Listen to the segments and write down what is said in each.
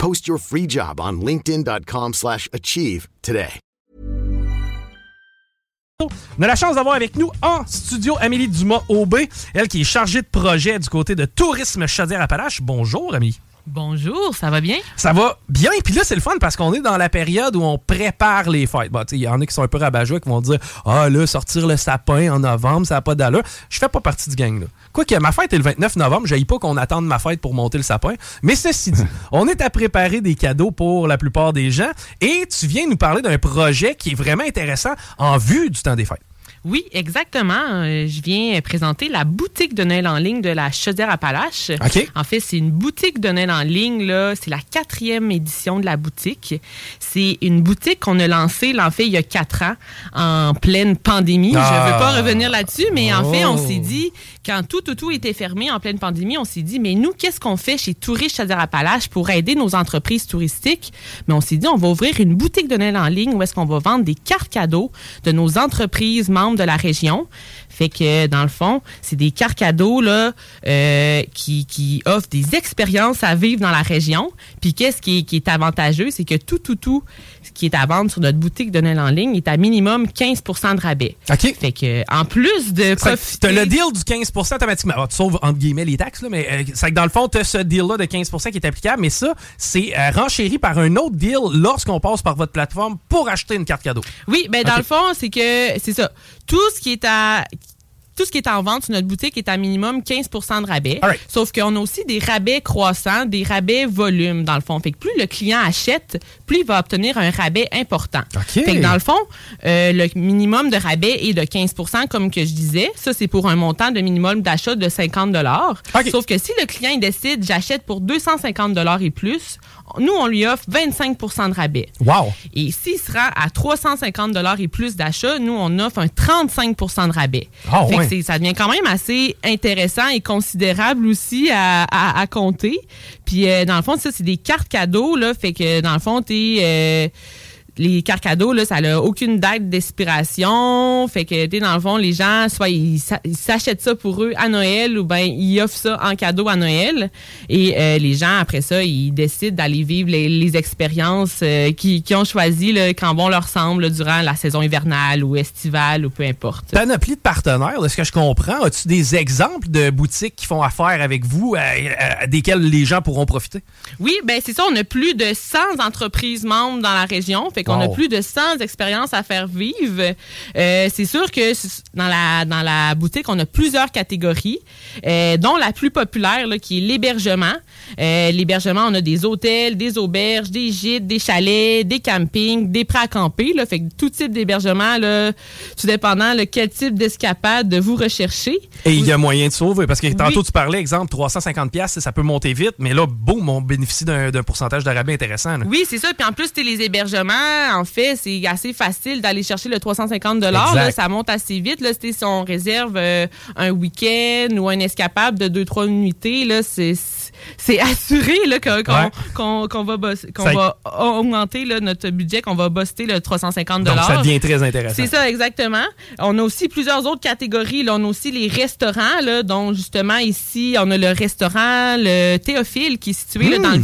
Post your free job on linkedin.com/achieve slash achieve today. On a la chance d'avoir avec nous en studio Amélie Dumas-Aubé, elle qui est chargée de projet du côté de Tourisme Chaudière-Appalaches. Bonjour, Amélie. Bonjour, ça va bien? Ça va bien. Puis là, c'est le fun parce qu'on est dans la période où on prépare les fêtes. Bon, Il y en a qui sont un peu rabat qui vont dire Ah, là, sortir le sapin en novembre, ça n'a pas d'allure. Je fais pas partie du gang, là. Quoique, ma fête est le 29 novembre. Je pas qu'on attende ma fête pour monter le sapin. Mais ceci dit, on est à préparer des cadeaux pour la plupart des gens. Et tu viens nous parler d'un projet qui est vraiment intéressant en vue du temps des fêtes. Oui, exactement. Euh, je viens présenter la boutique de Noël en ligne de la Chaudière-Appalaches. OK. En fait, c'est une boutique de Noël en ligne. là. C'est la quatrième édition de la boutique. C'est une boutique qu'on a lancée, là, en fait, il y a quatre ans, en pleine pandémie. Ah. Je ne veux pas revenir là-dessus, mais en fait, on Oh. s'est dit, quand tout, tout, tout était fermé en pleine pandémie, on s'est dit, mais nous, qu'est-ce qu'on fait chez Touristes Chaudière-Appalaches pour aider nos entreprises touristiques? Mais on s'est dit, on va ouvrir une boutique de Noël en ligne où est-ce qu'on va vendre des cartes cadeaux de nos entreprises membres de la région. Fait que, dans le fond, c'est des cartes cadeaux là, euh, qui, qui offrent des expériences à vivre dans la région. Puis qu'est-ce qui est, qui est avantageux, c'est que tout, tout, tout ce qui est à vendre sur notre boutique de Noël en ligne est à minimum 15% de rabais. OK. Fait que, en plus de Tu profiter... as le deal du 15% automatiquement. Ah, tu sauves entre guillemets les taxes, là, mais euh, c'est que dans le fond, tu as ce deal-là de 15% qui est applicable, mais ça, c'est euh, renchéri par un autre deal lorsqu'on passe par votre plateforme pour acheter une carte cadeau. Oui, ben dans le fond, c'est que c'est ça. Tout ce qui est à tout ce qui est en vente sur notre boutique est à minimum 15% de rabais. Sauf qu'on a aussi des rabais croissants, des rabais volume, dans le fond. Fait que plus le client achète, plus il va obtenir un rabais important. Fait que dans le fond, euh, le minimum de rabais est de 15% comme que je disais. Ça, c'est pour un montant de minimum d'achat de 50 OK. Sauf que si le client il décide, j'achète pour 250 et plus, nous, on lui offre 25% de rabais. Wow! Et s'il se rend à 350 et plus d'achat, nous, on offre un 35% de rabais. Ah, Fait que ouais. Ça devient quand même assez intéressant et considérable aussi à, à- à compter. Puis, euh, dans le fond, ça, c'est des cartes cadeaux. Là, fait que, dans le fond, t'es... euh, les cartes cadeaux, là, ça n'a aucune date d'expiration. Fait que, tu dans le fond, les gens, soit ils s'a- ils s'achètent ça pour eux à Noël ou ben ils offrent ça en cadeau à Noël. Et euh, les gens, après ça, ils décident d'aller vivre les, les expériences euh, qu'ils qu'ils ont choisies là, quand bon leur semble là, durant la saison hivernale ou estivale ou peu importe. Panoplie de partenaires, de ce que je comprends? As-tu des exemples de boutiques qui font affaire avec vous, euh, euh, desquelles les gens pourront profiter? Oui, ben c'est ça. On a plus de 100 entreprises membres dans la région. Fait Fait qu'on Wow. a plus de 100 expériences à faire vivre. Euh, c'est sûr que dans la, dans la boutique, on a plusieurs catégories, euh, dont la plus populaire, là, qui est l'hébergement. Euh, l'hébergement, on a des hôtels, des auberges, des gîtes, des chalets, des campings, des prêts à camper. Là, fait que tout type d'hébergement, là, tout dépendant de quel type d'escapade vous recherchez. Et il y a moyen de sauver. Parce que tantôt, tu parlais, exemple, 350$, piastres, ça peut monter vite, mais là, boum, on bénéficie d'un pourcentage de rabais intéressant. là. Oui, c'est ça. Puis en plus, les hébergements, en fait, c'est assez facile d'aller chercher le 350 là. Ça monte assez vite. Là, si on réserve euh, un week-end ou un escapade de 2-3 nuitées, là, c'est c'est assuré là, qu'on va, boss- qu'on Ça- va augmenter là, notre budget, qu'on va buster le 350 Donc, ça devient très intéressant. c'est ça, exactement. On a aussi plusieurs autres catégories. Là. On a aussi les restaurants, là, dont justement ici, on a le restaurant Le Théophile qui est situé là, dans le. Hmm.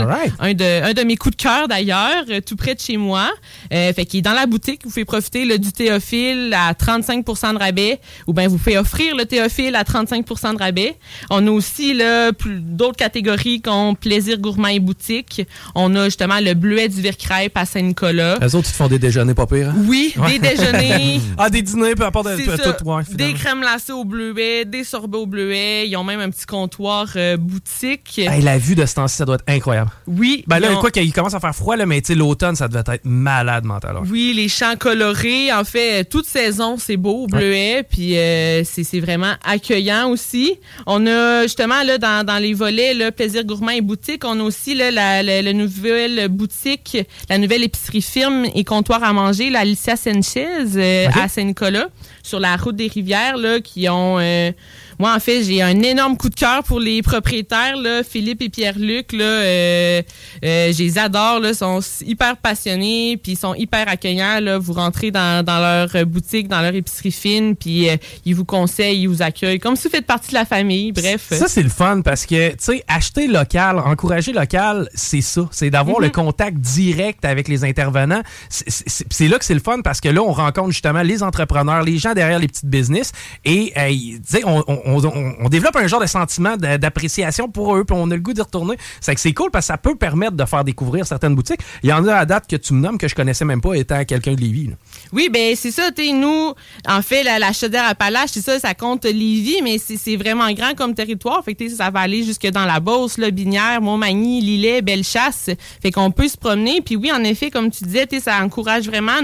Alright. Un, de, un de mes coups de cœur d'ailleurs, euh, tout près de chez moi. Euh, fait qu'il est dans la boutique. Vous pouvez profiter là, du Théophile à 35% de rabais ou bien vous pouvez offrir le Théophile à 35% de rabais. On a aussi là, plus- d'autres catégories comme Plaisir Gourmand et Boutique. On a justement le Bleuet du Vercrêpe à Saint-Nicolas. Eux autres, ils te font des déjeuners pas pires. hein? Oui, des déjeuners. Ah, des dîners, peu importe tout, ça. tout, ouais, des crèmes glacées au bleuet, des sorbets au bleuet. Ils ont même un petit comptoir euh, boutique. Hey, la vue de ce temps-ci, ça doit être incroyable. Oui. Ben là, ont- quoi qu'il commence à faire froid, là, mais l'automne, ça devait être malade mental. Oui, les champs colorés. En fait, toute saison, c'est beau au bleuet. Puis euh, c'est c'est vraiment accueillant aussi. On a justement là dans, dans les volets là, plaisir gourmand et boutique, on a aussi là, la, la- la nouvelle boutique, la nouvelle épicerie firme et comptoir à manger, la Alicia Sanchez euh, à Saint-Nicolas, sur la route des rivières là, qui ont euh, moi, en fait, j'ai un énorme coup de cœur pour les propriétaires, là, Philippe et Pierre-Luc. Là, euh, euh, je les adore, là, sont hyper passionnés, puis ils sont hyper accueillants. Là. Vous rentrez dans, dans leur boutique, dans leur épicerie fine, puis euh, ils vous conseillent, ils vous accueillent, comme si vous faites partie de la famille. Bref. Ça, c'est le fun parce que, tu sais, acheter local, encourager local, c'est ça. C'est d'avoir le contact direct avec les intervenants. C'est- là que c'est le fun parce que là, on rencontre justement les entrepreneurs, les gens derrière les petites business et, tu sais, on, on- on- on- on développe un genre de sentiment d'a- d'appréciation pour eux puis on a le goût d'y retourner. C'est que c'est cool parce que ça peut permettre de faire découvrir certaines boutiques. Il y en a à date que tu me nommes que je connaissais même pas étant quelqu'un de Lévis. là. Oui, ben c'est ça, tu nous, en fait, la, la chaudière Appalaches, c'est ça, ça compte Lévis, mais c'est vraiment grand comme territoire. Fait que ça va aller jusque dans la Beauce, là, Binière, Montmagny, Lillet, Bellechasse. Fait qu'on peut se promener. Puis oui, en effet, comme tu disais, ça encourage vraiment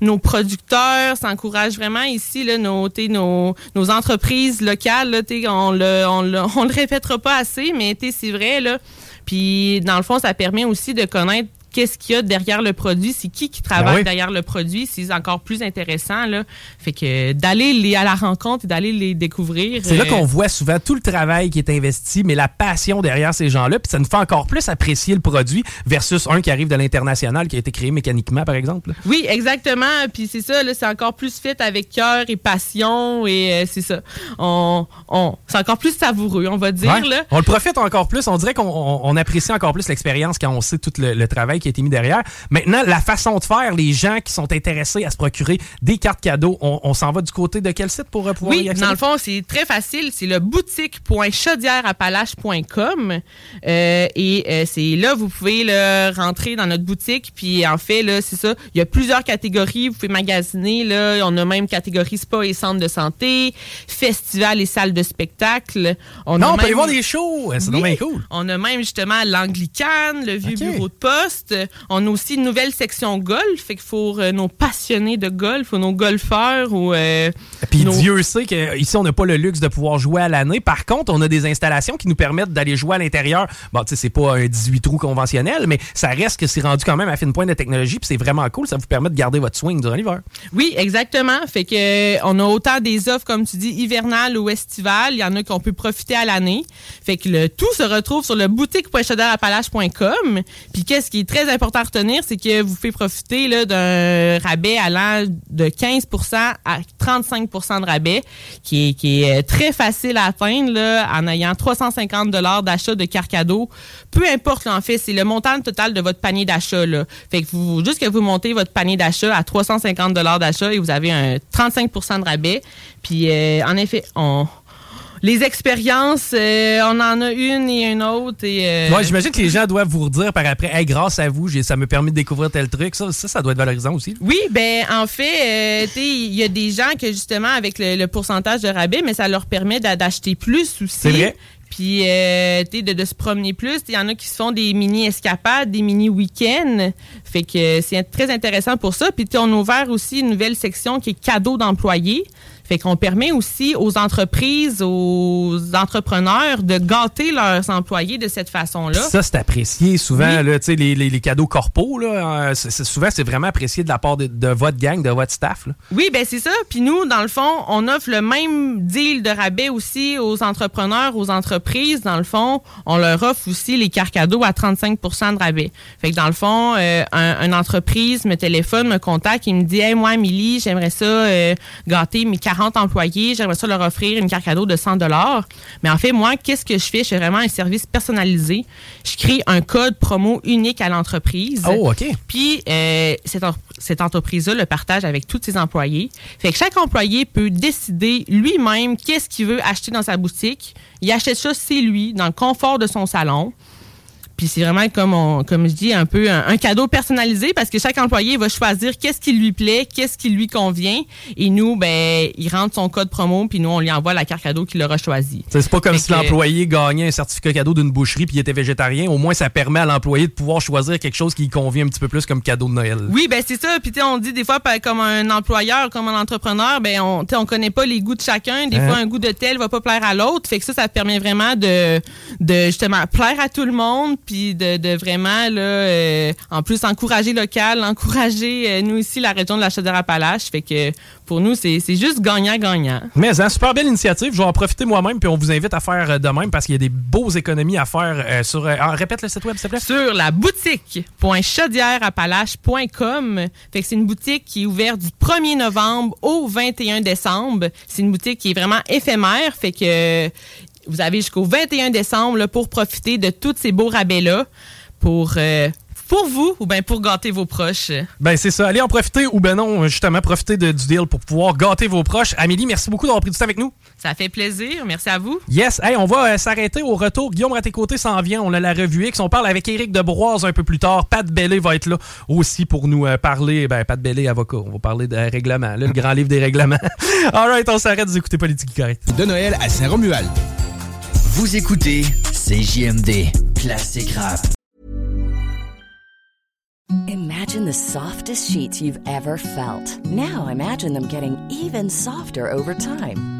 nos, producteurs, ça encourage vraiment ici là, nos, nos, nos entreprises locales. Là, on le, on le, on le répétera pas assez, mais c'est vrai. Là. Puis dans le fond, ça permet aussi de connaître qu'est-ce qu'il y a derrière le produit, c'est qui qui travaille Ben oui. derrière le produit, c'est encore plus intéressant là. Fait que d'aller les- à la rencontre et d'aller les découvrir. C'est là euh, qu'on voit souvent tout le travail qui est investi, mais la passion derrière ces gens-là, puis ça nous fait encore plus apprécier le produit versus un qui arrive de l'international qui a été créé mécaniquement, par exemple. Oui, exactement. Puis c'est ça, c'est encore plus fait avec cœur et passion et euh, c'est ça. On, on, c'est encore plus savoureux, on va dire Ouais. là. On le profite encore plus. On dirait qu'on on- on apprécie encore plus l'expérience quand on sait tout le, le travail qui a été mis derrière. Maintenant, la façon de faire, les gens qui sont intéressés à se procurer des cartes cadeaux, on, on s'en va du côté de quel site pour euh, pouvoir Oui, y accéder? dans le fond, c'est très facile. C'est le boutique.chaudièreappalaches.com. Euh, et euh, c'est là, vous pouvez là, rentrer dans notre boutique. Puis en fait, là, c'est ça. Il y a plusieurs catégories. Vous pouvez magasiner. Là. On a même catégorie spa et centre de santé, festival et salle de spectacle. On non, a on peut même- aller voir des shows. C'est Oui. cool. On a même justement l'Anglicane, le vieux bureau de poste. On a aussi une nouvelle section golf. Fait faut euh, nos passionnés de golf ou nos golfeurs ou euh, Puis nos- Dieu sait qu'ici, on n'a pas le luxe de pouvoir jouer à l'année. Par contre, on a des installations qui nous permettent d'aller jouer à l'intérieur. Bon, tu sais, c'est pas un 18 trous conventionnel, mais ça reste que c'est rendu quand même à fine pointe de technologie. Puis c'est vraiment cool. Ça vous permet de garder votre swing durant l'hiver. Oui, exactement. Fait que euh, on a autant des offres, comme tu dis, hivernales ou estivales. Il y en a qu'on peut profiter à l'année. Fait que le tout se retrouve sur le boutique.chaudièreappalaches.com. Puis qu'est-ce qui est très important à retenir, c'est que vous pouvez profiter d'un rabais allant de 15 à 35 de rabais, qui est, euh, très facile à atteindre en ayant 350 dollars d'achat de cadeaux. Peu importe, là, en fait, c'est le montant total de votre panier d'achat. Fait que vous, juste que vous montez votre panier d'achat à 350 dollars d'achat et vous avez un 35 de rabais. Puis, euh, en effet, on les expériences, euh, on en a une et une autre. Et, euh, Ouais, j'imagine que les gens doivent vous redire par après, hey, grâce à vous, ça me permet de découvrir tel truc. Ça, ça, ça doit être valorisant aussi. Oui, ben en fait, euh, tu sais, il y a des gens que justement avec le, le pourcentage de rabais, mais ça leur permet d'a- d'acheter plus aussi. C'est vrai. Puis, euh, tu sais, de, de se promener plus. Il y en a qui se font des mini escapades, des mini week-ends. Fait que c'est très intéressant pour ça. Puis, on a ouvert aussi une nouvelle section qui est cadeaux d'employés. Fait qu'on permet aussi aux entreprises, aux entrepreneurs de gâter leurs employés de cette façon-là. Ça, c'est apprécié souvent, Oui. là, tu sais, les, les- les cadeaux corpaux, là, euh, souvent, c'est vraiment apprécié de la part de, de votre gang, de votre staff. là. Oui, ben c'est ça. Puis nous, dans le fond, on offre le même deal de rabais aussi aux entrepreneurs, aux entreprises. Dans le fond, on leur offre aussi les cartes cadeaux à 35% de rabais. Fait que dans le fond, euh, un, une entreprise me téléphone, me contacte, il me dit Hey, moi, Amélie, j'aimerais ça euh, gâter mes 40 employés, j'aimerais ça leur offrir une carte cadeau de 100 Mais en fait, moi, qu'est-ce que je fais? Je fais vraiment un service personnalisé. Je crée un code promo unique à l'entreprise. Oh, OK. Puis, euh, cette, cette entreprise-là le partage avec tous ses employés. Fait que chaque employé peut décider lui-même qu'est-ce qu'il veut acheter dans sa boutique. Il achète c'est lui, dans le confort de son salon. Puis c'est vraiment comme on, comme je dis un peu un, un cadeau personnalisé parce que chaque employé va choisir qu'est-ce qui lui plaît, qu'est-ce qui lui convient et nous ben il rentre son code promo puis nous on lui envoie la carte cadeau qu'il aura choisie. C'est pas comme Fait si que- l'employé gagnait un certificat cadeau d'une boucherie puis il était végétarien. Au moins, ça permet à l'employé de pouvoir choisir quelque chose qui lui convient un petit peu plus comme cadeau de Noël. Oui, ben c'est ça. Puis tu sais, on dit des fois pa- comme un employeur, comme un entrepreneur, ben on, on connaît pas les goûts de chacun. Des Hein? fois, un goût de tel va pas plaire à l'autre. Fait que ça, ça permet vraiment de, de justement plaire à tout le monde, puis de, de vraiment là, euh, en plus encourager local, encourager euh, nous ici la région de la Chaudière-Appalaches. Fait que pour nous, c'est juste gagnant-gagnant. Mais hein, super belle initiative. Je vais en profiter moi-même puis on vous invite à faire euh, de même parce qu'il y a des beaux économies à faire euh, sur. répète le site web, s'il te plaît. sur la boutique.chaudièreappalaches.com. Fait que c'est une boutique qui est ouverte du 1er novembre au 21 décembre. C'est une boutique qui est vraiment éphémère. Fait que vous avez jusqu'au 21 décembre là, pour profiter de tous ces beaux rabais-là pour, euh, pour vous ou bien pour gâter vos proches. Ben c'est ça. Allez en profiter ou ben non, justement, profiter de- du deal pour pouvoir gâter vos proches. Amélie, merci beaucoup d'avoir pris du temps avec nous. Ça fait plaisir. Merci à vous. Yes, hey, on va euh, s'arrêter au retour. Guillaume Raté-Côté s'en vient. On a la revue X. On parle avec Éric Debroise un peu plus tard. Pat Bellé va être là aussi pour nous euh, parler. Ben, Pat Bellé, avocat. On va parler de règlement. Là, le grand livre des règlements. All right, on s'arrête de écouter Politique Correct. De Noël à Saint-Romuald. Vous écoutez CJMD, classique rap. Imagine the softest sheets you've ever felt. Now imagine them getting even softer over time.